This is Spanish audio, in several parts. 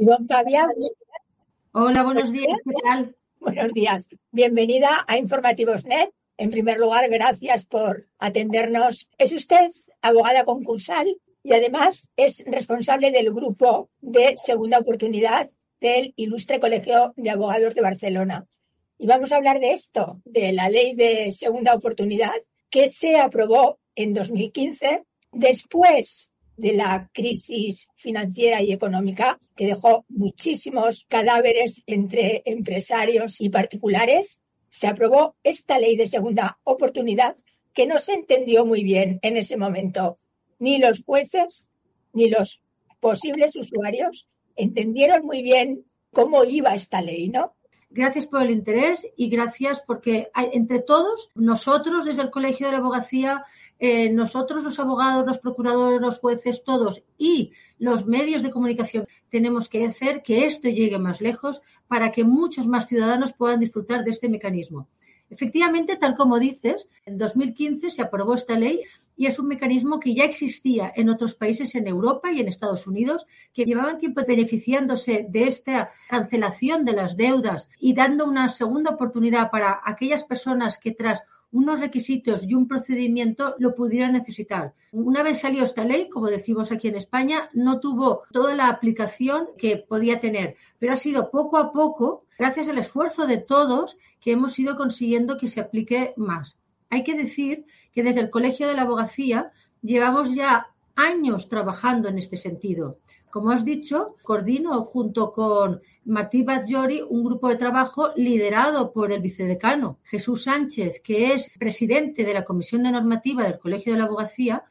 Ivonne Pavia. Hola, buenos días, ¿qué tal? Buenos días. Bienvenida a Informativos Net. En primer lugar, gracias por atendernos. ¿Es usted abogada concursal y además es responsable del grupo de segunda oportunidad del Ilustre Colegio de Abogados de Barcelona? Y vamos a hablar de esto, de la ley de segunda oportunidad que se aprobó en 2015 después de la crisis financiera y económica que dejó muchísimos cadáveres entre empresarios y particulares, se aprobó esta ley de segunda oportunidad que no se entendió muy bien en ese momento. Ni los jueces ni los posibles usuarios entendieron muy bien cómo iba esta ley, ¿no? Gracias por el interés y gracias porque entre todos, nosotros desde el Colegio de la Abogacía, eh, nosotros los abogados, los procuradores, los jueces, todos y los medios de comunicación tenemos que hacer que esto llegue más lejos para que muchos más ciudadanos puedan disfrutar de este mecanismo. Efectivamente, tal como dices, en 2015 se aprobó esta ley y es un mecanismo que ya existía en otros países en Europa y en Estados Unidos que llevaban tiempo beneficiándose de esta cancelación de las deudas y dando una segunda oportunidad para aquellas personas que tras unos requisitos y un procedimiento lo pudieran necesitar. Una vez salió esta ley, como decimos aquí en España, no tuvo toda la aplicación que podía tener, pero ha sido poco a poco, gracias al esfuerzo de todos, que hemos ido consiguiendo que se aplique más. Hay que decir que desde el Colegio de la Abogacía llevamos ya años trabajando en este sentido. Como has dicho, coordino junto con Martí Badjori un grupo de trabajo liderado por el vicedecano Jesús Sánchez, que es presidente de la Comisión de Normativa del Colegio de la Abogacía,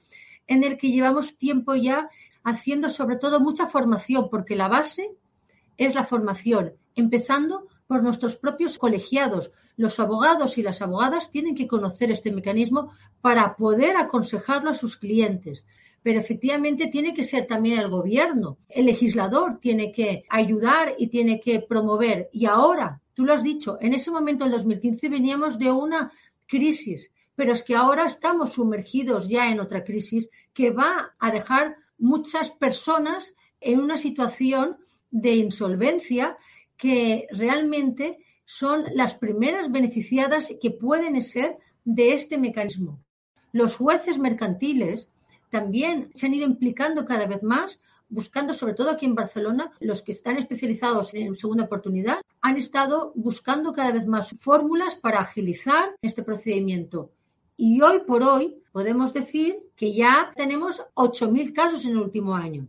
en el que llevamos tiempo ya haciendo sobre todo mucha formación, porque la base es la formación, empezando por nuestros propios colegiados. Los abogados y las abogadas tienen que conocer este mecanismo para poder aconsejarlo a sus clientes. Pero efectivamente tiene que ser también el gobierno. El legislador tiene que ayudar y tiene que promover. Y ahora, tú lo has dicho, en ese momento, en 2015, veníamos de una crisis, pero es que ahora estamos sumergidos ya en otra crisis que va a dejar muchas personas en una situación de insolvencia que realmente son las primeras beneficiadas que pueden ser de este mecanismo. Los jueces mercantiles también se han ido implicando cada vez más, buscando, sobre todo aquí en Barcelona, los que están especializados en segunda oportunidad, han estado buscando cada vez más fórmulas para agilizar este procedimiento. Y hoy por hoy podemos decir que ya tenemos 8.000 casos en el último año.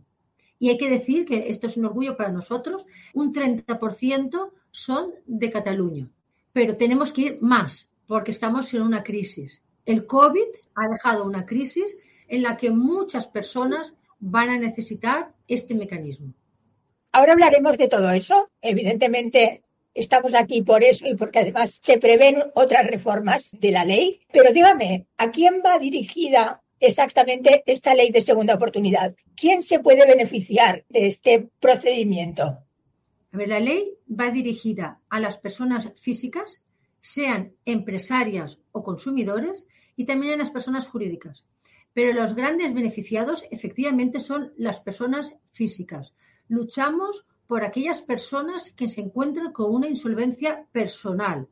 Y hay que decir que esto es un orgullo para nosotros, un 30% son de Cataluña. Pero tenemos que ir más, porque estamos en una crisis. El COVID ha dejado una crisis en la que muchas personas van a necesitar este mecanismo. Ahora hablaremos de todo eso. Evidentemente, estamos aquí por eso y porque además se prevén otras reformas de la ley. Pero dígame, ¿a quién va dirigida exactamente esta ley de segunda oportunidad? ¿Quién se puede beneficiar de este procedimiento? A ver, la ley va dirigida a las personas físicas, sean empresarias o consumidores, y también a las personas jurídicas. Pero los grandes beneficiados efectivamente son las personas físicas. Luchamos por aquellas personas que se encuentran con una insolvencia personal.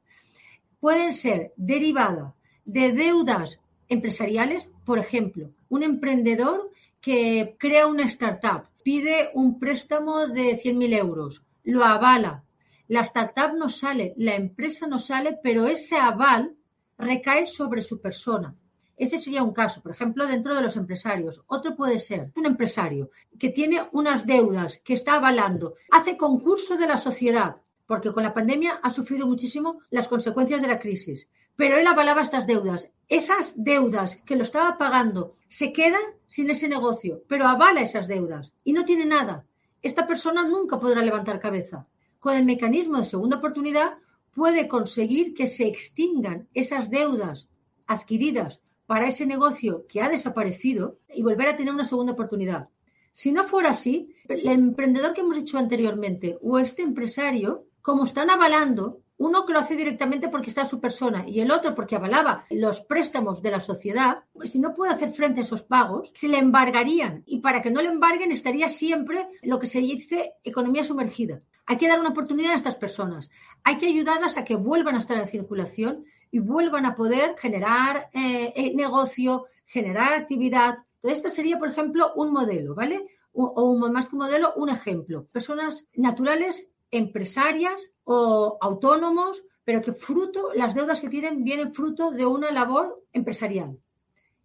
Pueden ser derivada de deudas empresariales, por ejemplo, un emprendedor que crea una startup, pide un préstamo de 100.000 euros, lo avala. La startup no sale, la empresa no sale, pero ese aval recae sobre su persona. Ese sería un caso, por ejemplo, dentro de los empresarios. Otro puede ser un empresario que tiene unas deudas que está avalando, hace concurso de la sociedad, porque con la pandemia ha sufrido muchísimo las consecuencias de la crisis pero él avalaba estas deudas. Esas deudas que lo estaba pagando se quedan sin ese negocio, pero avala esas deudas y no tiene nada. Esta persona nunca podrá levantar cabeza. Con el mecanismo de segunda oportunidad puede conseguir que se extingan esas deudas adquiridas para ese negocio que ha desaparecido y volver a tener una segunda oportunidad. Si no fuera así, el emprendedor que hemos dicho anteriormente o este empresario, como están avalando, Uno que lo hace directamente porque está su persona y el otro porque avalaba los préstamos de la sociedad, pues si no puede hacer frente a esos pagos, se le embargarían y para que no le embarguen estaría siempre lo que se dice economía sumergida. Hay que dar una oportunidad a estas personas, hay que ayudarlas a que vuelvan a estar en circulación y vuelvan a poder generar eh, eh, negocio, generar actividad. Este sería, por ejemplo, un modelo, ¿vale? O, o más que un modelo, un ejemplo. Personas naturales empresarias o autónomos, pero que fruto, las deudas que tienen vienen fruto de una labor empresarial.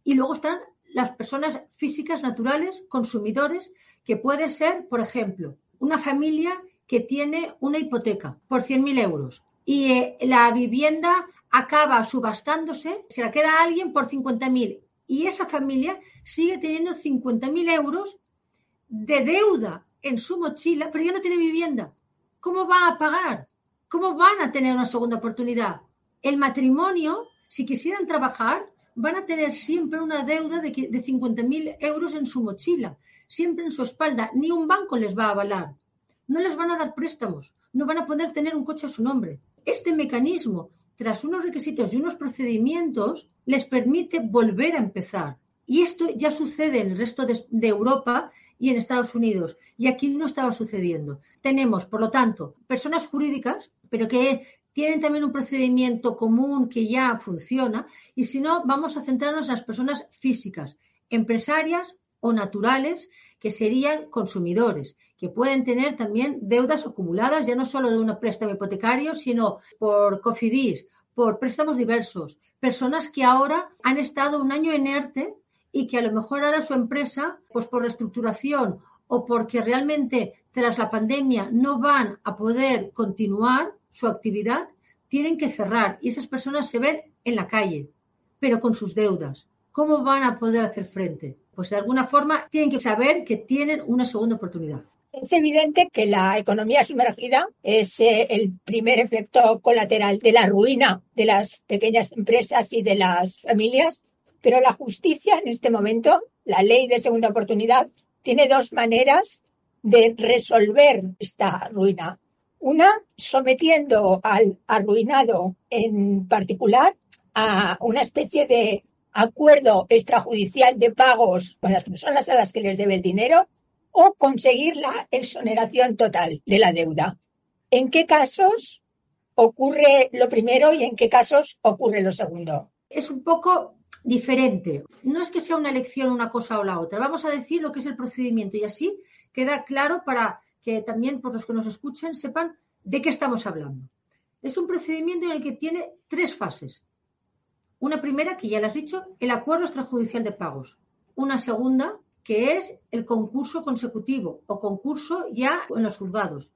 Y luego están las personas físicas naturales, consumidores, que puede ser, por ejemplo, una familia que tiene una hipoteca por 100.000 euros y eh, la vivienda acaba subastándose, se la queda a alguien por 50.000 y esa familia sigue teniendo 50.000 euros de deuda en su mochila, pero ya no tiene vivienda. ¿Cómo va a pagar? ¿Cómo van a tener una segunda oportunidad? El matrimonio, si quisieran trabajar, van a tener siempre una deuda de, de 50.000 euros en su mochila, siempre en su espalda. Ni un banco les va a avalar. No les van a dar préstamos. No van a poder tener un coche a su nombre. Este mecanismo, tras unos requisitos y unos procedimientos, les permite volver a empezar. Y esto ya sucede en el resto de, Europa y en Estados Unidos. Y aquí no estaba sucediendo. Tenemos, por lo tanto, personas jurídicas, pero que tienen también un procedimiento común que ya funciona. Y si no, vamos a centrarnos en las personas físicas, empresarias o naturales, que serían consumidores, que pueden tener también deudas acumuladas, ya no solo de un préstamo hipotecario, sino por COFIDIS, por préstamos diversos. Personas que ahora han estado un año inerte y que a lo mejor ahora su empresa, pues por reestructuración o porque realmente tras la pandemia no van a poder continuar su actividad, tienen que cerrar y esas personas se ven en la calle, pero con sus deudas. ¿Cómo van a poder hacer frente? Pues de alguna forma tienen que saber que tienen una segunda oportunidad. Es evidente que la economía sumergida es eh, el primer efecto colateral de la ruina de las pequeñas empresas y de las familias pero la justicia en este momento, la ley de segunda oportunidad, tiene dos maneras de resolver esta ruina. Una, sometiendo al arruinado en particular a una especie de acuerdo extrajudicial de pagos con las personas a las que les debe el dinero o conseguir la exoneración total de la deuda. ¿En qué casos ocurre lo primero y en qué casos ocurre lo segundo? Es un poco diferente. No es que sea una elección una cosa o la otra. Vamos a decir lo que es el procedimiento y así queda claro para que también por los que nos escuchen sepan de qué estamos hablando. Es un procedimiento en el que tiene tres fases. Una primera, que ya le has dicho, el acuerdo extrajudicial de pagos. Una segunda, que es el concurso consecutivo o concurso ya en los juzgados.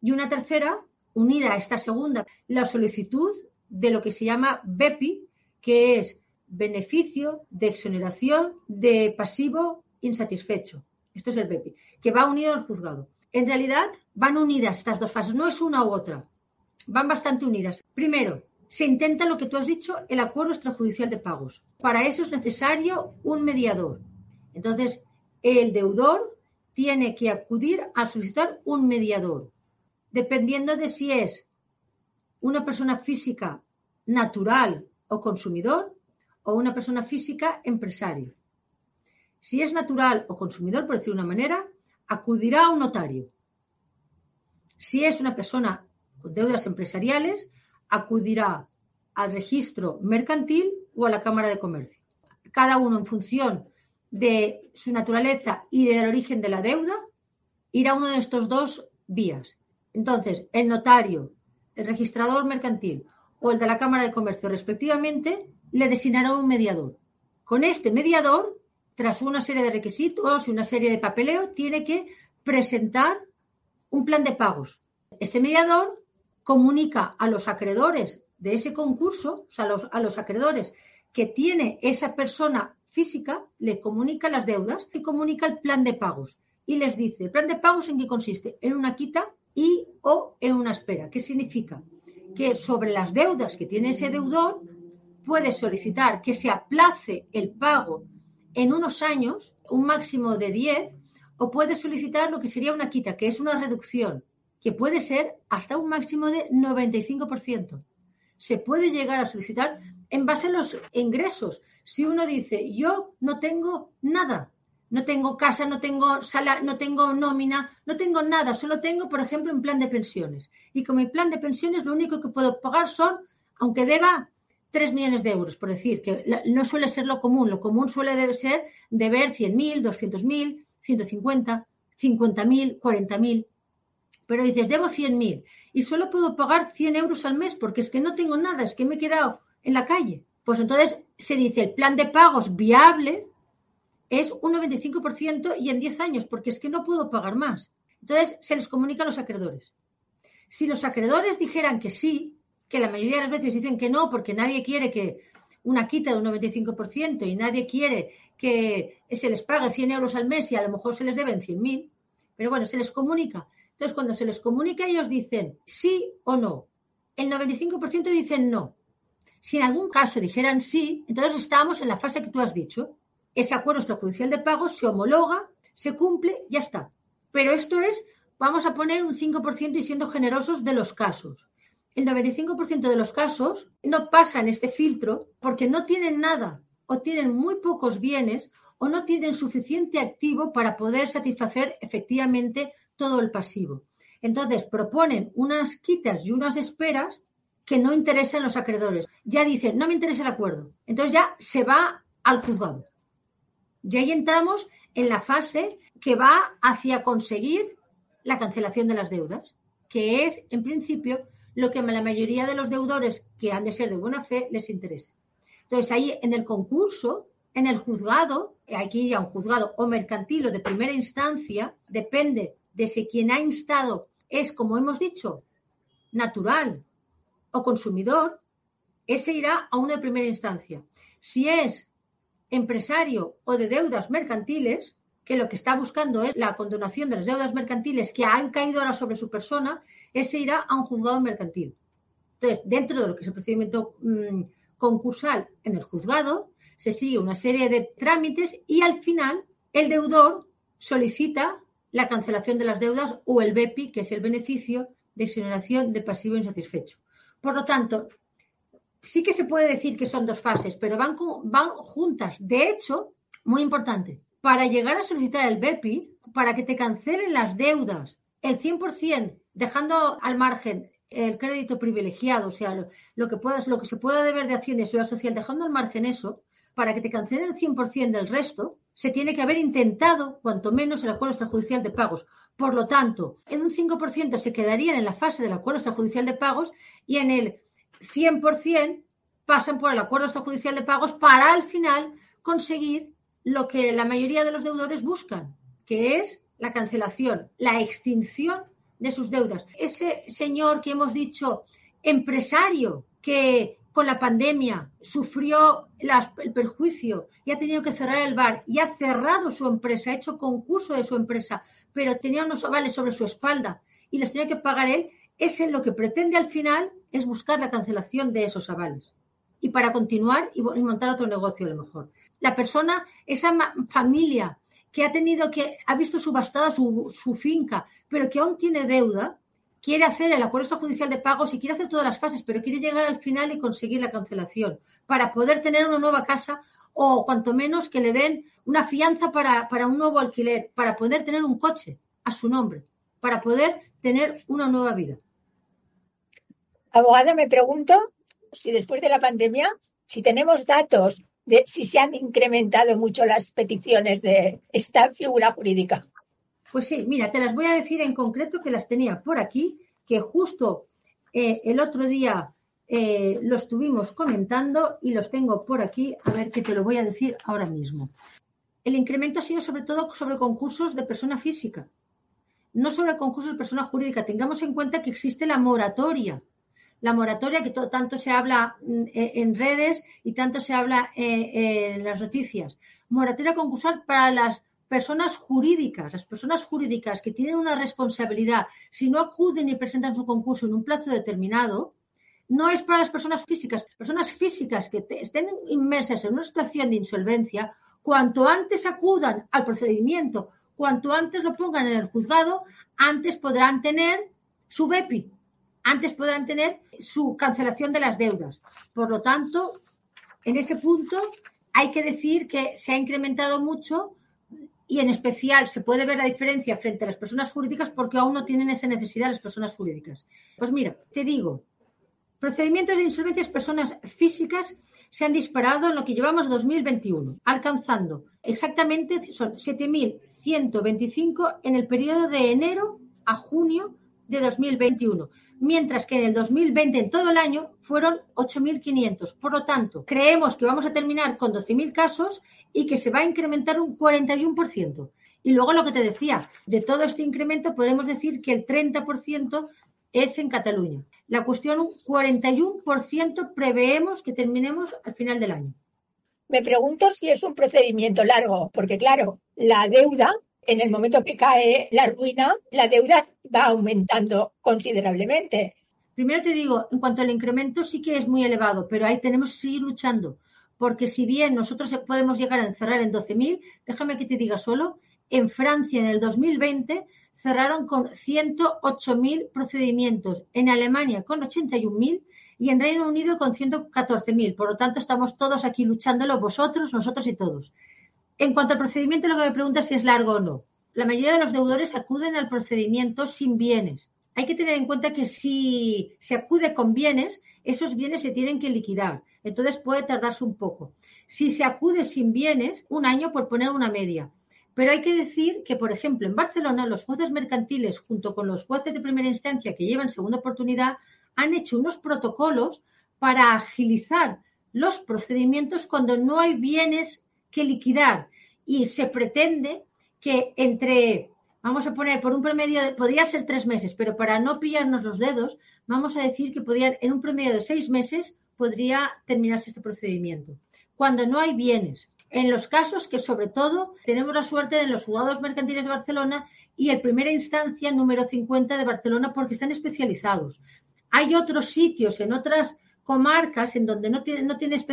Y una tercera, unida a esta segunda, la solicitud de lo que se llama BEPI, que es beneficio de exoneración de pasivo insatisfecho. Esto es el BEPI, que va unido al juzgado. En realidad van unidas estas dos fases, no es una u otra, van bastante unidas. Primero, se intenta lo que tú has dicho, el acuerdo extrajudicial de pagos. Para eso es necesario un mediador. Entonces, el deudor tiene que acudir a solicitar un mediador, dependiendo de si es una persona física natural o consumidor o una persona física empresario. Si es natural o consumidor, por decir de una manera, acudirá a un notario. Si es una persona con deudas empresariales, acudirá al registro mercantil o a la Cámara de Comercio. Cada uno en función de su naturaleza y del origen de la deuda, irá a uno de estos dos vías. Entonces, el notario, el registrador mercantil o el de la Cámara de Comercio, respectivamente, le designará un mediador. Con este mediador, tras una serie de requisitos y una serie de papeleo, tiene que presentar un plan de pagos. Ese mediador comunica a los acreedores de ese concurso, o sea, a los, a los acreedores que tiene esa persona física, le comunica las deudas y comunica el plan de pagos. Y les dice, ¿el plan de pagos en qué consiste? En una quita y o en una espera. ¿Qué significa? Que sobre las deudas que tiene ese deudor, puede solicitar que se aplace el pago en unos años, un máximo de 10, o puede solicitar lo que sería una quita, que es una reducción. Que puede ser hasta un máximo de 95%. Se puede llegar a solicitar en base a los ingresos. Si uno dice, yo no tengo nada, no tengo casa, no tengo sala, no tengo nómina, no tengo nada, solo tengo, por ejemplo, un plan de pensiones. Y con mi plan de pensiones lo único que puedo pagar son, aunque deba 3 millones de euros, por decir, que no suele ser lo común. Lo común suele ser deber 100.000, 200.000, 150, 50.000, 40.000. Pero dices, debo 100.000 y solo puedo pagar 100 euros al mes porque es que no tengo nada, es que me he quedado en la calle. Pues entonces se dice el plan de pagos viable es un 95% y en 10 años, porque es que no puedo pagar más. Entonces se les comunica a los acreedores. Si los acreedores dijeran que sí, que la mayoría de las veces dicen que no, porque nadie quiere que una quita de un 95% y nadie quiere que se les pague 100 euros al mes y a lo mejor se les deben 100.000, pero bueno, se les comunica. Entonces, cuando se les comunica, ellos dicen sí o no. El 95% dicen no. Si en algún caso dijeran sí, entonces estamos en la fase que tú has dicho, ese acuerdo extrajudicial de pagos se homologa, se cumple, ya está. Pero esto es, vamos a poner un 5% y siendo generosos de los casos. El 95% de los casos no pasan este filtro porque no tienen nada o tienen muy pocos bienes o no tienen suficiente activo para poder satisfacer efectivamente todo el pasivo. Entonces proponen unas quitas y unas esperas que no interesan los acreedores. Ya dicen, no me interesa el acuerdo. Entonces ya se va al juzgado. Y ahí entramos en la fase que va hacia conseguir la cancelación de las deudas, que es, en principio, lo que a la mayoría de los deudores que han de ser de buena fe les interesa. Entonces, ahí en el concurso, en el juzgado, aquí ya un juzgado o mercantil o de primera instancia, depende de si quien ha instado es, como hemos dicho, natural o consumidor, ese irá a una primera instancia. Si es empresario o de deudas mercantiles, que lo que está buscando es la condonación de las deudas mercantiles que han caído ahora sobre su persona, ese irá a un juzgado mercantil. Entonces, dentro de lo que es el procedimiento mm, concursal en el juzgado, se sigue una serie de trámites y al final el deudor solicita la cancelación de las deudas o el BEPI, que es el beneficio de exoneración de pasivo insatisfecho. Por lo tanto, sí que se puede decir que son dos fases, pero van, van juntas. De hecho, muy importante, para llegar a solicitar el BEPI, para que te cancelen las deudas el 100%, dejando al margen el crédito privilegiado, o sea, lo, que puedas, lo que se pueda deber de Hacienda y Seguridad Social, dejando al margen eso, para que te cancelen el 100% del resto, se tiene que haber intentado, cuanto menos, el acuerdo extrajudicial de pagos. Por lo tanto, en un 5% se quedarían en la fase del acuerdo extrajudicial de pagos y en el 100% pasan por el acuerdo extrajudicial de pagos para al final conseguir lo que la mayoría de los deudores buscan, que es la cancelación, la extinción de sus deudas. Ese señor que hemos dicho, empresario, que con la pandemia sufrió el perjuicio y ha tenido que cerrar el bar y ha cerrado su empresa, ha hecho concurso de su empresa, pero tenía unos avales sobre su espalda y los tenía que pagar él, ese lo que pretende al final es buscar la cancelación de esos avales. Y para continuar y montar otro negocio a lo mejor. La persona, esa familia que ha tenido que, ha visto subastada su, su finca, pero que aún tiene deuda, quiere hacer el acuerdo judicial de pagos y quiere hacer todas las fases, pero quiere llegar al final y conseguir la cancelación para poder tener una nueva casa o cuanto menos que le den una fianza para, para un nuevo alquiler, para poder tener un coche a su nombre, para poder tener una nueva vida. Abogada, me pregunto si después de la pandemia, si tenemos datos de si se han incrementado mucho las peticiones de esta figura jurídica. Pues sí, mira, te las voy a decir en concreto que las tenía por aquí, que justo eh, el otro día eh, los estuvimos comentando y los tengo por aquí, a ver que te lo voy a decir ahora mismo. El incremento ha sido sobre todo sobre concursos de persona física, no sobre concursos de persona jurídica. Tengamos en cuenta que existe la moratoria la moratoria que tanto se habla mm, e, en redes y tanto se habla eh, en las noticias. Moratoria concursal para las personas jurídicas, las personas jurídicas que tienen una responsabilidad, si no acuden y presentan su concurso en un plazo determinado, no es para las personas físicas. Personas físicas que estén inmersas en una situación de insolvencia, cuanto antes acudan al procedimiento, cuanto antes lo pongan en el juzgado, antes podrán tener su BEPI. Antes podrán tener su cancelación de las deudas. Por lo tanto, en ese punto hay que decir que se ha incrementado mucho y en especial se puede ver la diferencia frente a las personas jurídicas porque aún no tienen esa necesidad las personas jurídicas. Pues mira, te digo, procedimientos de insolvencias personas físicas se han disparado en lo que llevamos 2021, alcanzando exactamente son 7.125 en el periodo de enero a junio de 2021 mientras que en el 2020, en todo el año, fueron 8.500. Por lo tanto, creemos que vamos a terminar con 12.000 casos y que se va a incrementar un 41%. Y luego lo que te decía, de todo este incremento podemos decir que el 30% es en Cataluña. La cuestión, un 41% preveemos que terminemos al final del año. Me pregunto si es un procedimiento largo, porque claro, la deuda en el momento que cae la ruina, la deuda va aumentando considerablemente. Primero te digo, en cuanto al incremento sí que es muy elevado, pero ahí tenemos que seguir luchando, porque si bien nosotros podemos llegar a encerrar en 12.000, déjame que te diga solo, en Francia en el 2020 cerraron con 108.000 procedimientos, en Alemania con 81.000 y en Reino Unido con 114.000. Por lo tanto, estamos todos aquí luchándolo, vosotros, nosotros y todos. En cuanto al procedimiento, lo que me pregunta es si es largo o no. La mayoría de los deudores acuden al procedimiento sin bienes. Hay que tener en cuenta que si se acude con bienes, esos bienes se tienen que liquidar. Entonces puede tardarse un poco. Si se acude sin bienes, un año por poner una media. Pero hay que decir que, por ejemplo, en Barcelona los jueces mercantiles, junto con los jueces de primera instancia que llevan segunda oportunidad, han hecho unos protocolos para agilizar los procedimientos cuando no hay bienes que liquidar y se pretende que entre, vamos a poner por un promedio, de, podría ser tres meses, pero para no pillarnos los dedos, vamos a decir que podrían, en un promedio de seis meses podría terminarse este procedimiento. Cuando no hay bienes, en los casos que sobre todo tenemos la suerte de los juzgados mercantiles de Barcelona y el primera instancia número 50 de Barcelona porque están especializados. Hay otros sitios en otras comarcas en donde no tiene, no tiene esta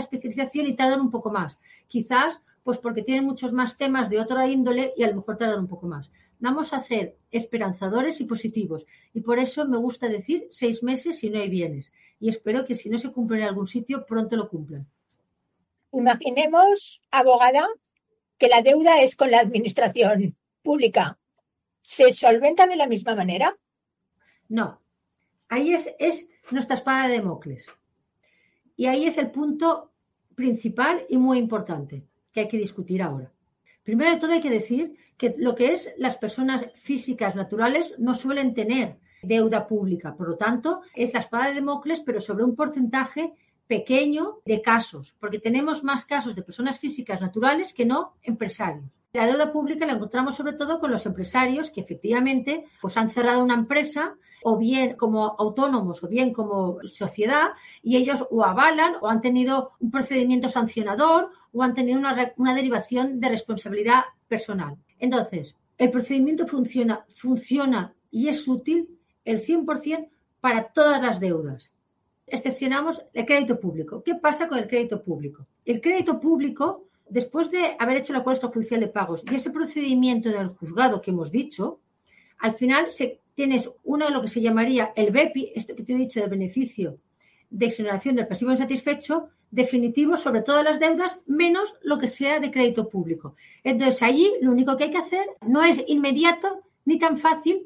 especialización y tardan un poco más. Quizás pues porque tienen muchos más temas de otra índole y a lo mejor tardan un poco más. Vamos a ser esperanzadores y positivos. Y por eso me gusta decir seis meses si no hay bienes. Y espero que si no se cumple en algún sitio, pronto lo cumplan. Imaginemos, abogada, que la deuda es con la administración pública. ¿Se solventa de la misma manera? No. Ahí es, es nuestra espada de Democles. Y ahí es el punto principal y muy importante hay que discutir ahora. Primero de todo hay que decir que lo que es las personas físicas naturales no suelen tener deuda pública. Por lo tanto, es la espada de Democles, pero sobre un porcentaje pequeño de casos, porque tenemos más casos de personas físicas naturales que no empresarios. La deuda pública la encontramos sobre todo con los empresarios que efectivamente pues, han cerrado una empresa o bien como autónomos o bien como sociedad y ellos o avalan o han tenido un procedimiento sancionador o han tenido una, una derivación de responsabilidad personal. Entonces, el procedimiento funciona, funciona y es útil el 100% para todas las deudas. Excepcionamos el crédito público. ¿Qué pasa con el crédito público? El crédito público, después de haber hecho la acuerdo judicial de pagos y ese procedimiento del juzgado que hemos dicho, al final se tienes uno de lo que se llamaría el BEPI, esto que te he dicho del beneficio de exoneración del pasivo insatisfecho, definitivo sobre todas las deudas, menos lo que sea de crédito público. Entonces, allí lo único que hay que hacer no es inmediato ni tan fácil,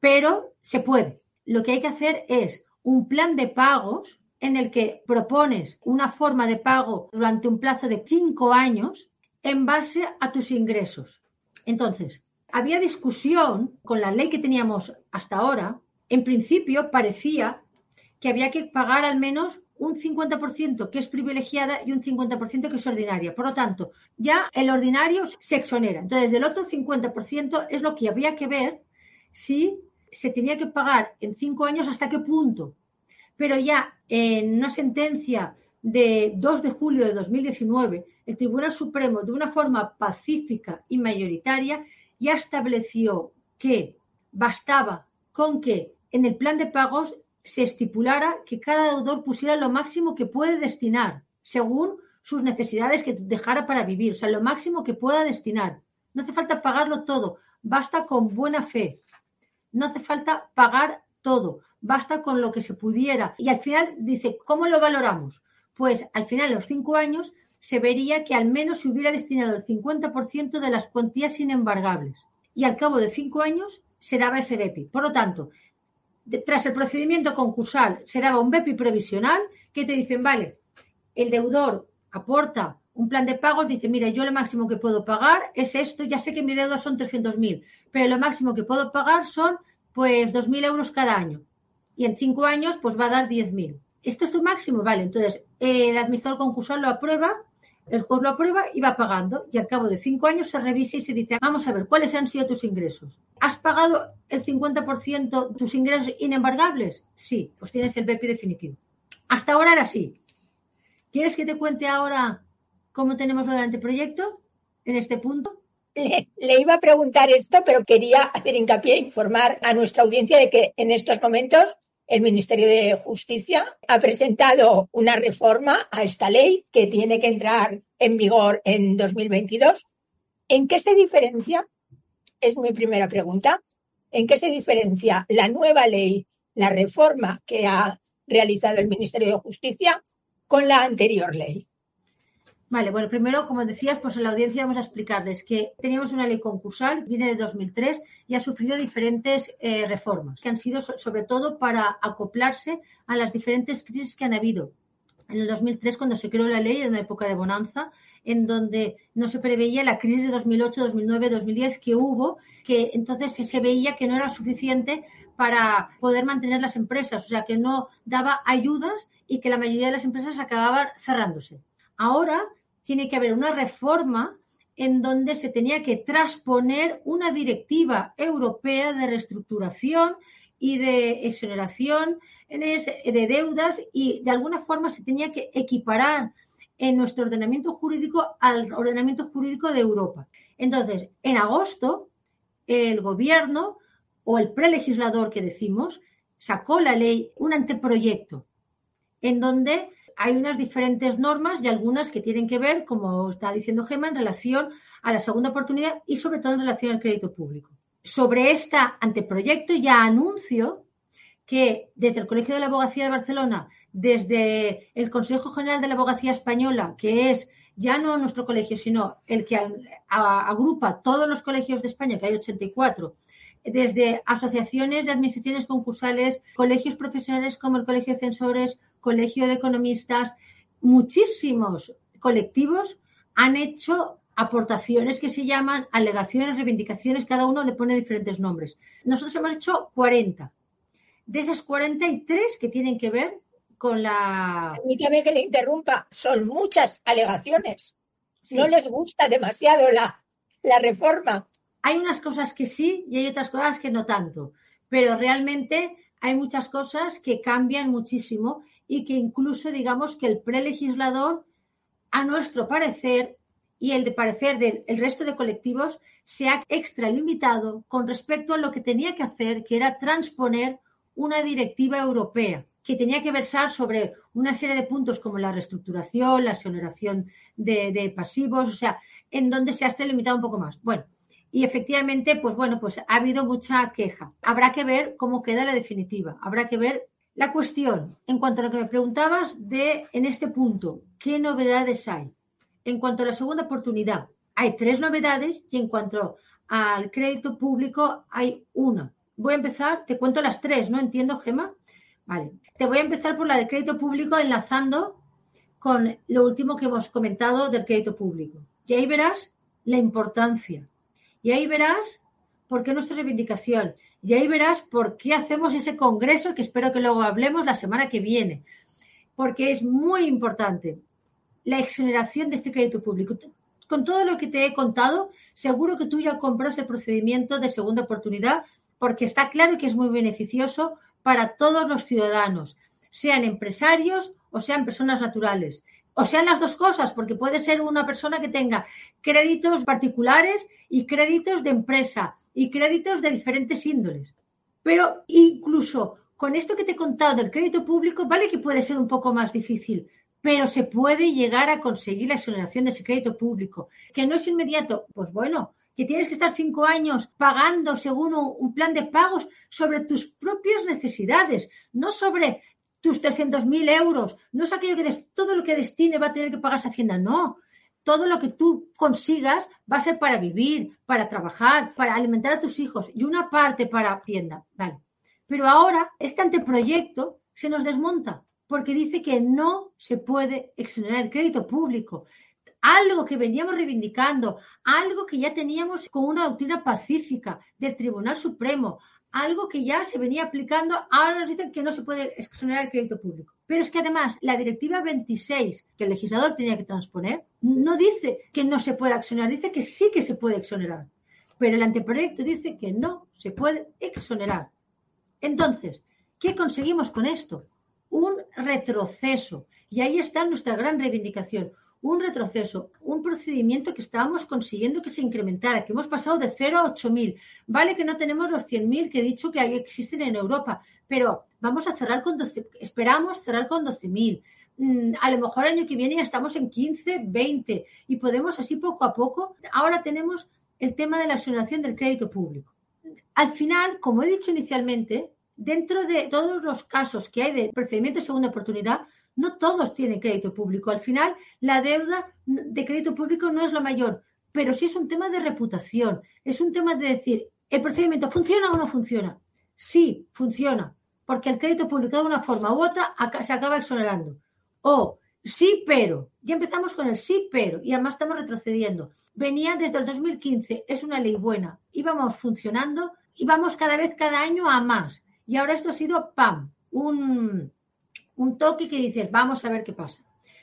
pero se puede. Lo que hay que hacer es un plan de pagos en el que propones una forma de pago durante un plazo de cinco años en base a tus ingresos. Entonces, había discusión con la ley que teníamos hasta ahora. En principio parecía que había que pagar al menos un 50% que es privilegiada y un 50% que es ordinaria. Por lo tanto, ya el ordinario se exonera. Entonces, del otro 50% es lo que había que ver si se tenía que pagar en cinco años hasta qué punto. Pero ya en una sentencia de 2 de julio de 2019, el Tribunal Supremo, de una forma pacífica y mayoritaria, ya estableció que bastaba con que en el plan de pagos se estipulara que cada deudor pusiera lo máximo que puede destinar, según sus necesidades que dejara para vivir, o sea, lo máximo que pueda destinar. No hace falta pagarlo todo, basta con buena fe. No hace falta pagar todo, basta con lo que se pudiera. Y al final dice, ¿cómo lo valoramos? Pues al final, los cinco años, se vería que al menos se hubiera destinado el 50% de las cuantías inembargables. Y al cabo de cinco años se daba ese BEPI. Por lo tanto, tras el procedimiento concursal se daba un BEPI provisional que te dicen, vale, el deudor aporta un plan de pagos, dice, mira, yo lo máximo que puedo pagar es esto, ya sé que mi deuda son 300.000, pero lo máximo que puedo pagar son pues 2.000 euros cada año. Y en cinco años pues va a dar 10.000. Esto es tu máximo, vale. Entonces el administrador concursal lo aprueba, el juez lo aprueba y va pagando. Y al cabo de cinco años se revisa y se dice, vamos a ver, ¿cuáles han sido tus ingresos? ¿Has pagado el 50% de tus ingresos inembargables? Sí, pues tienes el BEPI definitivo. Hasta ahora era así. ¿Quieres que te cuente ahora cómo tenemos lo del anteproyecto en este punto? Le, iba a preguntar esto, pero quería hacer hincapié, informar a nuestra audiencia de que en estos momentos el Ministerio de Justicia ha presentado una reforma a esta ley que tiene que entrar en vigor en 2022. ¿En qué se diferencia? Es mi primera pregunta. ¿En qué se diferencia la nueva ley, la reforma que ha realizado el Ministerio de Justicia con la anterior ley? Vale, bueno, primero, como decías, pues en la audiencia vamos a explicarles que teníamos una ley concursal, viene de 2003 y ha sufrido diferentes eh, reformas, que han sido sobre todo para acoplarse a las diferentes crisis que han habido. En el 2003, cuando se creó la ley, era una época de bonanza, en donde no se preveía la crisis de 2008, 2009, 2010 que hubo, que entonces se veía que no era suficiente para poder mantener las empresas, o sea, que no daba ayudas y que la mayoría de las empresas acababan cerrándose. Ahora tiene que haber una reforma en donde se tenía que transponer una directiva europea de reestructuración y de exoneración de deudas y de alguna forma se tenía que equiparar en nuestro ordenamiento jurídico al ordenamiento jurídico de Europa. Entonces, en agosto, el gobierno o el prelegislador que decimos sacó la ley, un anteproyecto, en donde hay unas diferentes normas y algunas que tienen que ver, como está diciendo Gemma, en relación a la segunda oportunidad y sobre todo en relación al crédito público. Sobre este anteproyecto ya anuncio que desde el Colegio de la Abogacía de Barcelona, desde el Consejo General de la Abogacía Española, que es ya no nuestro colegio, sino el que agrupa todos los colegios de España, que hay 84, desde asociaciones de administraciones concursales, colegios profesionales como el Colegio de Censores, Colegio de Economistas, muchísimos colectivos han hecho aportaciones que se llaman alegaciones, reivindicaciones, cada uno le pone diferentes nombres. Nosotros hemos hecho 40. De esas 43 que tienen que ver con la... Permítame que le interrumpa, son muchas alegaciones. No les gusta demasiado la, la reforma. Hay unas cosas que sí y hay otras cosas que no tanto, pero realmente hay muchas cosas que cambian muchísimo y que incluso digamos que el prelegislador, a nuestro parecer, y el de parecer del resto de colectivos, se ha extralimitado con respecto a lo que tenía que hacer, que era transponer una directiva europea que tenía que versar sobre una serie de puntos como la reestructuración, la exoneración de, de pasivos, o sea, en donde se ha extralimitado un poco más. Bueno, y efectivamente, pues bueno, pues ha habido mucha queja. Habrá que ver cómo queda la definitiva. Habrá que ver la cuestión, en cuanto a lo que me preguntabas de, en este punto, ¿qué novedades hay? En cuanto a la segunda oportunidad, hay tres novedades y en cuanto al crédito público hay una. Voy a empezar, te cuento las tres, ¿no? Entiendo, Gema. Vale. Te voy a empezar por la del crédito público enlazando con lo último que hemos comentado del crédito público. Y ahí verás la importancia y ahí verás por qué nuestra reivindicación. Y ahí verás por qué hacemos ese congreso que espero que luego hablemos la semana que viene. Porque es muy importante la exoneración de este crédito público. Con todo lo que te he contado, seguro que tú ya compras el procedimiento de segunda oportunidad porque está claro que es muy beneficioso para todos los ciudadanos, sean empresarios o sean personas naturales o sean las dos cosas, porque puede ser una persona que tenga créditos particulares y créditos de empresa y créditos de diferentes índoles. Pero incluso con esto que te he contado del crédito público, vale que puede ser un poco más difícil, pero se puede llegar a conseguir la exoneración de ese crédito público, que no es inmediato. Pues bueno, que tienes que estar cinco años pagando según un plan de pagos sobre tus propias necesidades, no sobre tus 300.000 euros, no es aquello que todo lo que destine va a tener que pagar Hacienda, no. Todo lo que tú consigas va a ser para vivir, para trabajar, para alimentar a tus hijos y una parte para Hacienda. Vale. Pero ahora este anteproyecto se nos desmonta porque dice que no se puede exonerar el crédito público. Algo que veníamos reivindicando, algo que ya teníamos con una doctrina pacífica del Tribunal Supremo, algo que ya se venía aplicando, ahora nos dicen que no se puede exonerar el crédito público. Pero es que además la directiva 26 que el legislador tenía que transponer no dice que no se pueda exonerar, dice que sí que se puede exonerar. Pero el anteproyecto dice que no se puede exonerar. Entonces, ¿qué conseguimos con esto? Un retroceso. Y ahí está nuestra gran reivindicación un retroceso, un procedimiento que estábamos consiguiendo que se incrementara, que hemos pasado de 0 a 8.000. Vale que no tenemos los 100.000 que he dicho que existen en Europa, pero vamos a cerrar con 12, esperamos cerrar con 12.000. Mm, a lo mejor el año que viene ya estamos en 15, 20 y podemos así poco a poco. Ahora tenemos el tema de la exoneración del crédito público. Al final, como he dicho inicialmente, dentro de todos los casos que hay de procedimiento de segunda oportunidad, no todos tienen crédito público. Al final, la deuda de crédito público no es la mayor, pero sí es un tema de reputación. Es un tema de decir, ¿el procedimiento funciona o no funciona? Sí, funciona, porque el crédito público de una forma u otra se acaba exonerando. O sí, pero. Ya empezamos con el sí, pero, y además estamos retrocediendo. Venía desde el 2015, es una ley buena, íbamos funcionando y vamos cada vez, cada año a más. Y ahora esto ha sido, ¡pam!, un, un toque que dices, vamos a ver qué pasa.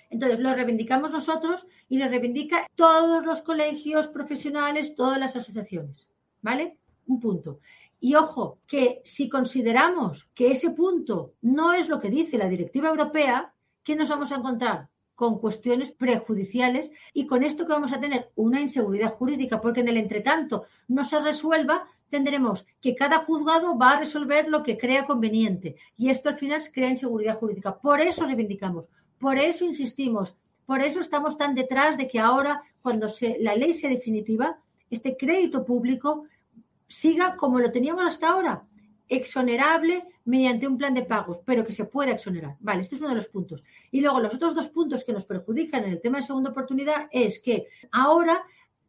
Entonces, lo reivindicamos nosotros y lo reivindica todos los colegios profesionales, todas las asociaciones. ¿Vale? Un punto. Y ojo, que si consideramos que ese punto no es lo que dice la directiva europea, ¿qué nos vamos a encontrar? Con cuestiones prejudiciales y con esto que vamos a tener una inseguridad jurídica, porque en el entretanto no se resuelva tendremos que cada juzgado va a resolver lo que crea conveniente y esto al final crea inseguridad jurídica. Por eso reivindicamos, por eso insistimos, por eso estamos tan detrás de que ahora, cuando la ley sea definitiva, este crédito público siga como lo teníamos hasta ahora, exonerable mediante un plan de pagos, pero que se pueda exonerar. Vale, este es uno de los puntos. Y luego los otros dos puntos que nos perjudican en el tema de segunda oportunidad es que ahora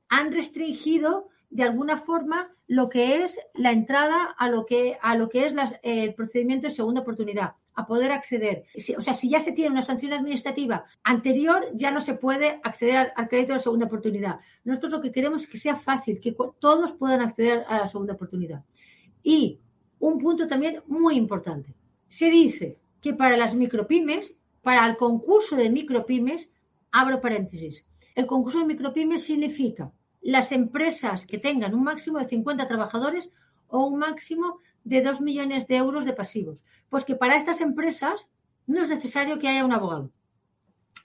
han restringido de alguna forma lo que es la entrada a lo que, a lo que es el procedimiento de segunda oportunidad, a poder acceder. o sea, si ya se tiene una sanción administrativa anterior, ya no se puede acceder al, crédito de segunda oportunidad. Nosotros lo que queremos es que sea fácil, que todos puedan acceder a la segunda oportunidad. Y un punto también muy importante. Se dice que para las micropymes, para el concurso de micropymes, abro paréntesis, el concurso de micropymes significa las empresas que tengan un máximo de 50 trabajadores o un máximo de 2 millones de euros de pasivos. Pues que para estas empresas no es necesario que haya un abogado.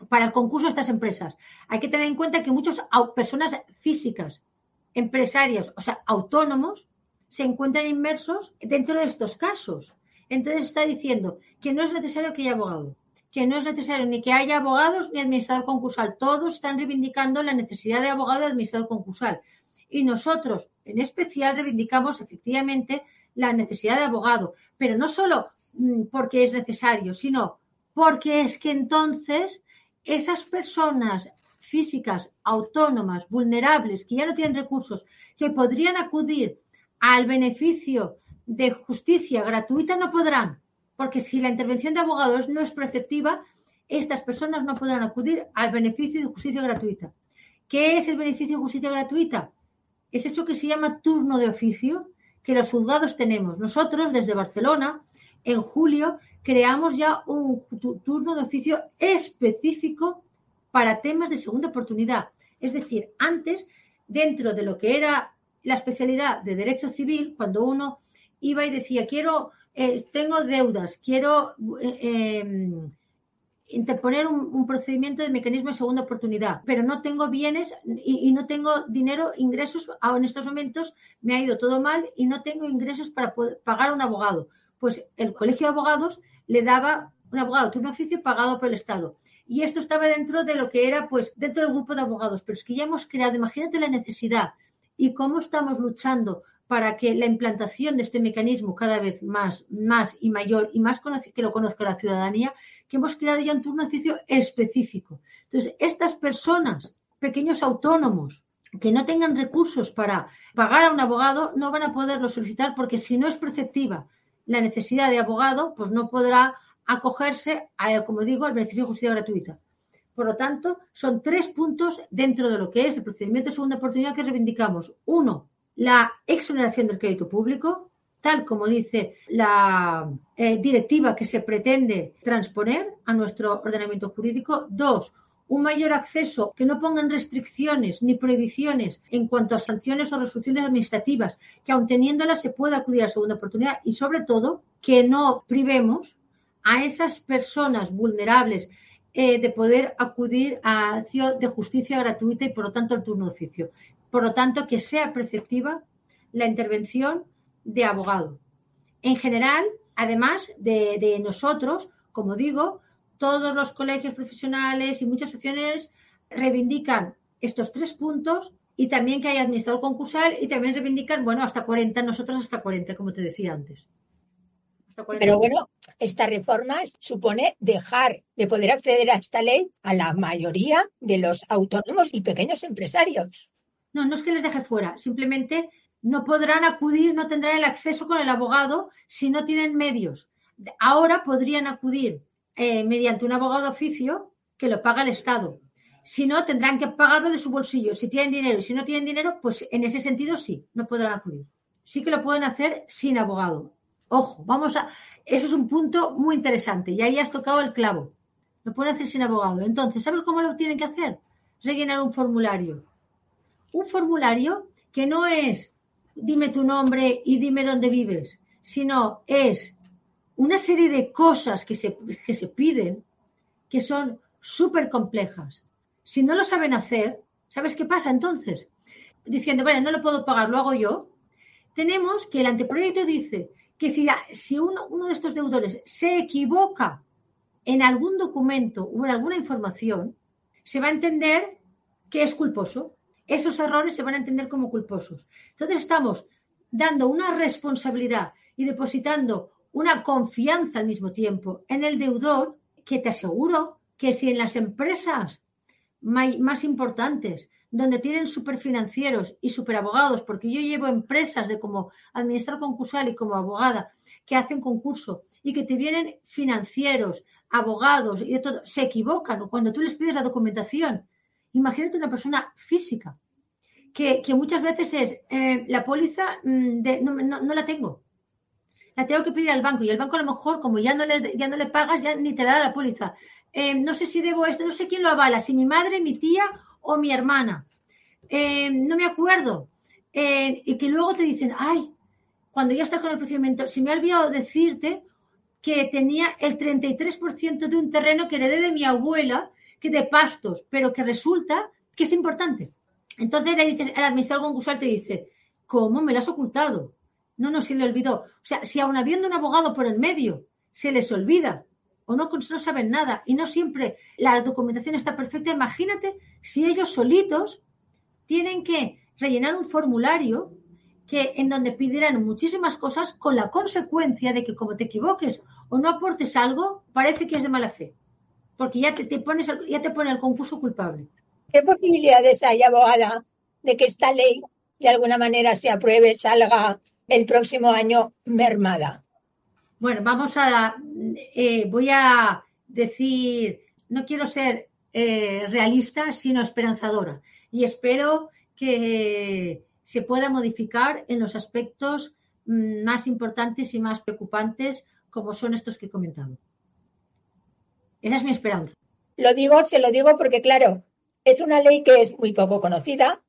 Para el concurso de estas empresas. Hay que tener en cuenta que muchas personas físicas, empresarias, o sea, autónomos, se encuentran inmersos dentro de estos casos. Entonces está diciendo que no es necesario que haya abogado que no es necesario ni que haya abogados ni administrador concursal. Todos están reivindicando la necesidad de abogado y administrador concursal. Y nosotros, en especial, reivindicamos efectivamente la necesidad de abogado, pero no solo mm, porque es necesario, sino porque es que entonces esas personas físicas, autónomas, vulnerables, que ya no tienen recursos, que podrían acudir al beneficio de justicia gratuita, no podrán porque si la intervención de abogados no es preceptiva, estas personas no podrán acudir al beneficio de justicia gratuita. ¿Qué es el beneficio de justicia gratuita? Es eso que se llama turno de oficio que los juzgados tenemos. Nosotros, desde Barcelona, en julio, creamos ya un turno de oficio específico para temas de segunda oportunidad. Es decir, antes, dentro de lo que era la especialidad de derecho civil, cuando uno iba y decía, quiero eh, tengo deudas, quiero eh, em, interponer un, procedimiento de mecanismo de segunda oportunidad, pero no tengo bienes y, no tengo dinero, ingresos, en estos momentos me ha ido todo mal y no tengo ingresos para poder pagar un abogado. Pues el Colegio de Abogados le daba un abogado un oficio pagado por el Estado. Y esto estaba dentro de lo que era, pues, dentro del grupo de abogados. Pero es que ya hemos creado, imagínate la necesidad y cómo estamos luchando para que la implantación de este mecanismo cada vez más, más y mayor y más que lo conozca la ciudadanía, que hemos creado ya un turno oficio específico. Entonces, estas personas, pequeños autónomos, que no tengan recursos para pagar a un abogado, no van a poderlo solicitar porque si no es perceptiva la necesidad de abogado, pues no podrá acogerse a, como digo, al beneficio de justicia gratuita. Por lo tanto, son tres puntos dentro de lo que es el procedimiento de segunda oportunidad que reivindicamos. Uno, la exoneración del crédito público, tal como dice la eh, directiva que se pretende transponer a nuestro ordenamiento jurídico. Dos, un mayor acceso, que no pongan restricciones ni prohibiciones en cuanto a sanciones o resoluciones administrativas, que aun teniéndolas se pueda acudir a segunda oportunidad y sobre todo que no privemos a esas personas vulnerables eh, de poder acudir a acción de justicia gratuita y por lo tanto al turno de oficio. Por lo tanto, que sea preceptiva la intervención de abogado. En general, además de, nosotros, como digo, todos los colegios profesionales y muchas secciones reivindican estos tres puntos y también que haya administrador concursal y también reivindican, bueno, hasta 40, nosotros hasta 40, como te decía antes. Pero bueno, esta reforma supone dejar de poder acceder a esta ley a la mayoría de los autónomos y pequeños empresarios. No, no es que les deje fuera, simplemente no podrán acudir, no tendrán el acceso con el abogado si no tienen medios. Ahora podrían acudir eh, mediante un abogado de oficio que lo paga el Estado. Si no, tendrán que pagarlo de su bolsillo. Si tienen dinero y si no tienen dinero, pues en ese sentido sí, no podrán acudir. Sí que lo pueden hacer sin abogado. Ojo, vamos a. Eso es un punto muy interesante y ahí has tocado el clavo. Lo pueden hacer sin abogado. Entonces, ¿sabes cómo lo tienen que hacer? Rellenar un formulario. Un formulario que no es dime tu nombre y dime dónde vives, sino es una serie de cosas que se, que se piden que son súper complejas. Si no lo saben hacer, ¿sabes qué pasa entonces? Diciendo, bueno, no lo puedo pagar, lo hago yo. Tenemos que el anteproyecto dice que si, si uno, uno de estos deudores se equivoca en algún documento o en alguna información, se va a entender que es culposo. Esos errores se van a entender como culposos. Entonces estamos dando una responsabilidad y depositando una confianza al mismo tiempo en el deudor que te aseguro que si en las empresas más importantes, donde tienen superfinancieros y superabogados, porque yo llevo empresas de como administrador concursal y como abogada que hacen concurso y que te vienen financieros, abogados y de todo, se equivocan cuando tú les pides la documentación. Imagínate una persona física que, muchas veces es eh, la póliza mm, de, no la tengo la tengo que pedir al banco y el banco a lo mejor, como ya no le, ya no le pagas, ya ni te da la póliza. Eh, no sé si debo esto, no sé quién lo avala, si mi madre, mi tía o mi hermana. Eh, no me acuerdo. Y que luego te dicen, ay, cuando ya estás con el procedimiento, si me he olvidado decirte que tenía el 33% de un terreno que heredé de mi abuela, que de pastos, pero que resulta que es importante. Entonces le dices, el administrador concursal te dice, ¿cómo me lo has ocultado? No, no, se le olvidó. O sea, si aún habiendo un abogado por el medio, se les olvida o no, no saben nada y no siempre la documentación está perfecta, imagínate si ellos solitos tienen que rellenar un formulario que en donde pidieran muchísimas cosas con la consecuencia de que como te equivoques o no aportes algo, parece que es de mala fe. Porque ya te, te pones ya te pone el concurso culpable. ¿Qué posibilidades hay, abogada, de que esta ley de alguna manera se apruebe, salga el próximo año mermada? Bueno, vamos a, eh, voy a decir, no quiero ser eh, realista, sino esperanzadora. Y espero que se pueda modificar en los aspectos mm, más importantes y más preocupantes, como son estos que he comentado. Esa es mi esperanza. Lo digo, se lo digo porque, claro, es una ley que es muy poco conocida,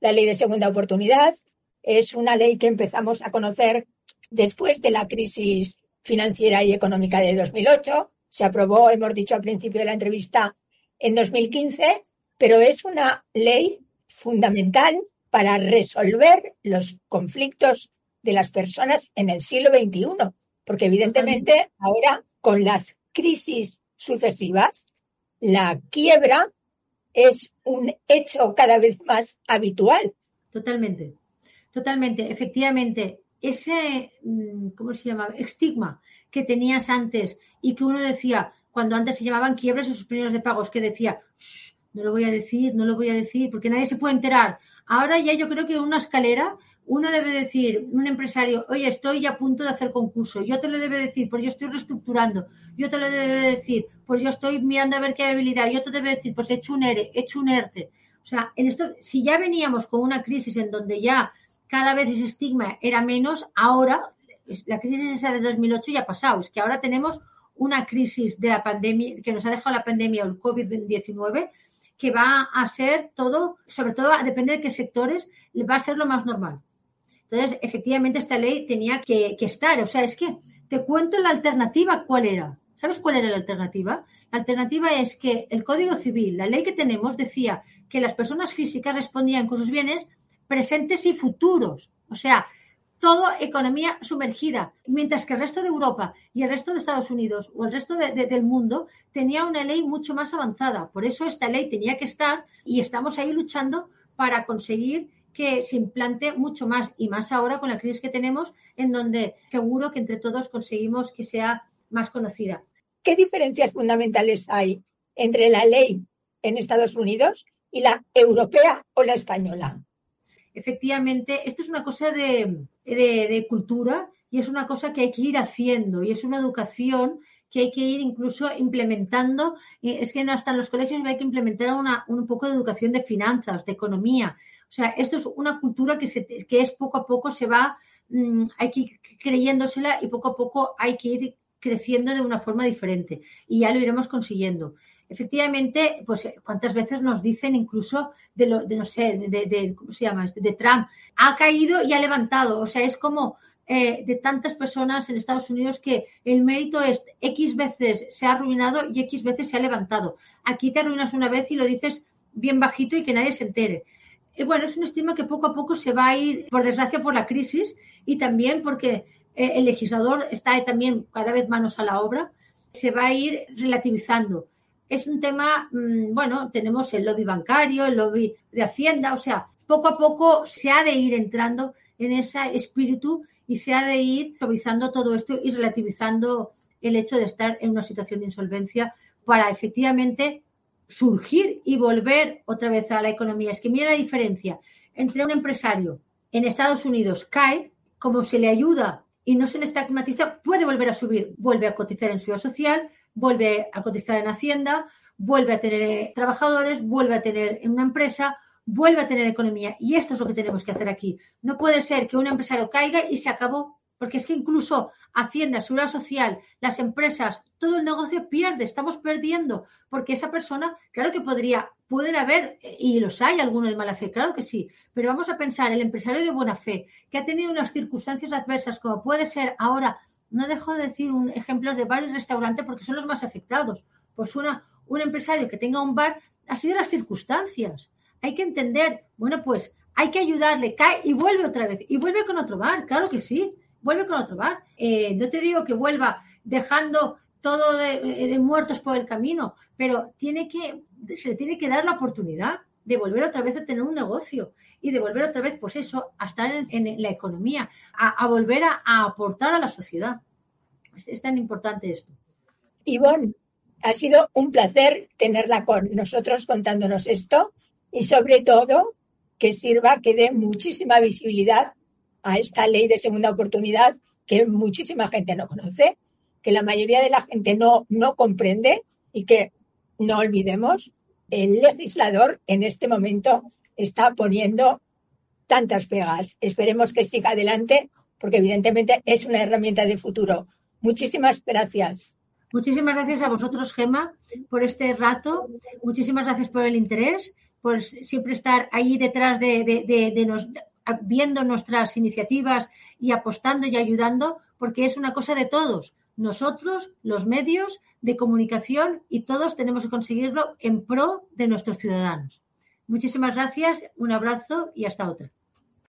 la ley de segunda oportunidad, es una ley que empezamos a conocer después de la crisis financiera y económica de 2008. Se aprobó, hemos dicho al principio de la entrevista, en 2015, pero es una ley fundamental para resolver los conflictos de las personas en el siglo XXI, porque evidentemente ahora con las crisis sucesivas, la quiebra es un hecho cada vez más habitual. Totalmente. Totalmente, efectivamente. Ese, mm, ¿cómo se llama? Estigma que tenías antes y que uno decía, cuando antes se llamaban quiebres o suspensiones de pagos, que decía, no lo voy a decir, no lo voy a decir, porque nadie se puede enterar. Ahora ya yo creo que una escalera uno debe decir, un empresario, oye, estoy a punto de hacer concurso. Yo te lo debe decir, pues yo estoy reestructurando. Yo te lo debe decir, pues yo estoy mirando a ver qué habilidad. Yo te debe decir, pues he hecho un ERE, he hecho un ERTE. O sea, en esto, si ya veníamos con una crisis en donde ya cada vez ese estigma era menos, ahora la crisis esa de 2008 ya ha pasado. Es que ahora tenemos una crisis de la pandemia, que nos ha dejado la pandemia o el COVID-19, que va a ser todo, sobre todo, depende de qué sectores, va a ser lo más normal. Entonces, efectivamente, esta ley tenía que, estar. O sea, es que te cuento la alternativa cuál era. ¿Sabes cuál era la alternativa? La alternativa es que el Código Civil, la ley que tenemos, decía que las personas físicas respondían con sus bienes presentes y futuros. O sea, todo economía sumergida, mientras que el resto de Europa y el resto de Estados Unidos o el resto del mundo tenía una ley mucho más avanzada. Por eso esta ley tenía que estar y estamos ahí luchando para conseguir que se implante mucho más y más ahora con la crisis que tenemos, en donde seguro que entre todos conseguimos que sea más conocida. ¿Qué diferencias fundamentales hay entre la ley en Estados Unidos y la europea o la española? Efectivamente, esto es una cosa de, de, cultura y es una cosa que hay que ir haciendo y es una educación que hay que ir incluso implementando. Es que hasta en los colegios hay que implementar una, un poco de educación de finanzas, de economía, sea, esto es una cultura que, se, es poco a poco se va, mm, hay que ir creyéndosela y poco a poco hay que ir creciendo de una forma diferente y ya lo iremos consiguiendo. Efectivamente, pues cuántas veces nos dicen incluso de lo, de no sé, de, ¿cómo se llama? De Trump, ha caído y ha levantado. O sea, es como eh, de tantas personas en Estados Unidos que el mérito es X veces se ha arruinado y X veces se ha levantado. Aquí te arruinas una vez y lo dices bien bajito y que nadie se entere bueno, es un estima que poco a poco se va a ir, por desgracia, por la crisis y también porque eh, el legislador está también cada vez manos a la obra, se va a ir relativizando. Es un tema, mm, bueno, tenemos el lobby bancario, el lobby de Hacienda, o sea, poco a poco se ha de ir entrando en ese espíritu y se ha de ir suavizando todo esto y relativizando el hecho de estar en una situación de insolvencia para efectivamente surgir y volver otra vez a la economía. Es que mira la diferencia entre un empresario en Estados Unidos cae, como se le ayuda y no se le estigmatiza, puede volver a subir, vuelve a cotizar en seguridad social, vuelve a cotizar en Hacienda, vuelve a tener eh, trabajadores, vuelve a tener en una empresa, vuelve a tener economía. Y esto es lo que tenemos que hacer aquí. No puede ser que un empresario caiga y se acabó porque es que incluso Hacienda, Seguridad Social, las empresas, todo el negocio pierde, estamos perdiendo, porque esa persona, claro que podría, pueden haber, y los hay algunos de mala fe, claro que sí, pero vamos a pensar, el empresario de buena fe, que ha tenido unas circunstancias adversas, como puede ser ahora, no dejo de decir un, ejemplos de bares y restaurantes porque son los más afectados. Pues una, un empresario que tenga un bar ha sido las circunstancias. Hay que entender, bueno, pues hay que ayudarle, cae y vuelve otra vez, y vuelve con otro bar, claro que sí vuelve con otro bar. Eh, no te digo que vuelva dejando todo de, eh, muertos por el camino, pero tiene que, se le tiene que dar la oportunidad de volver otra vez a tener un negocio y de volver otra vez, pues eso, a estar en, la economía, a, volver a, aportar a la sociedad. Es, tan importante esto. Ivonne, ha sido un placer tenerla con nosotros contándonos esto y sobre todo que sirva, que dé muchísima visibilidad a esta ley de segunda oportunidad que muchísima gente no conoce, que la mayoría de la gente no, no comprende y que no olvidemos, el legislador en este momento está poniendo tantas pegas. Esperemos que siga adelante porque evidentemente es una herramienta de futuro. Muchísimas gracias. Muchísimas gracias a vosotros, Gema, por este rato. Muchísimas gracias por el interés, por siempre estar ahí detrás de, de, de, viendo nuestras iniciativas y apostando y ayudando, porque es una cosa de todos. Nosotros, los medios de comunicación y todos tenemos que conseguirlo en pro de nuestros ciudadanos. Muchísimas gracias, un abrazo y hasta otra.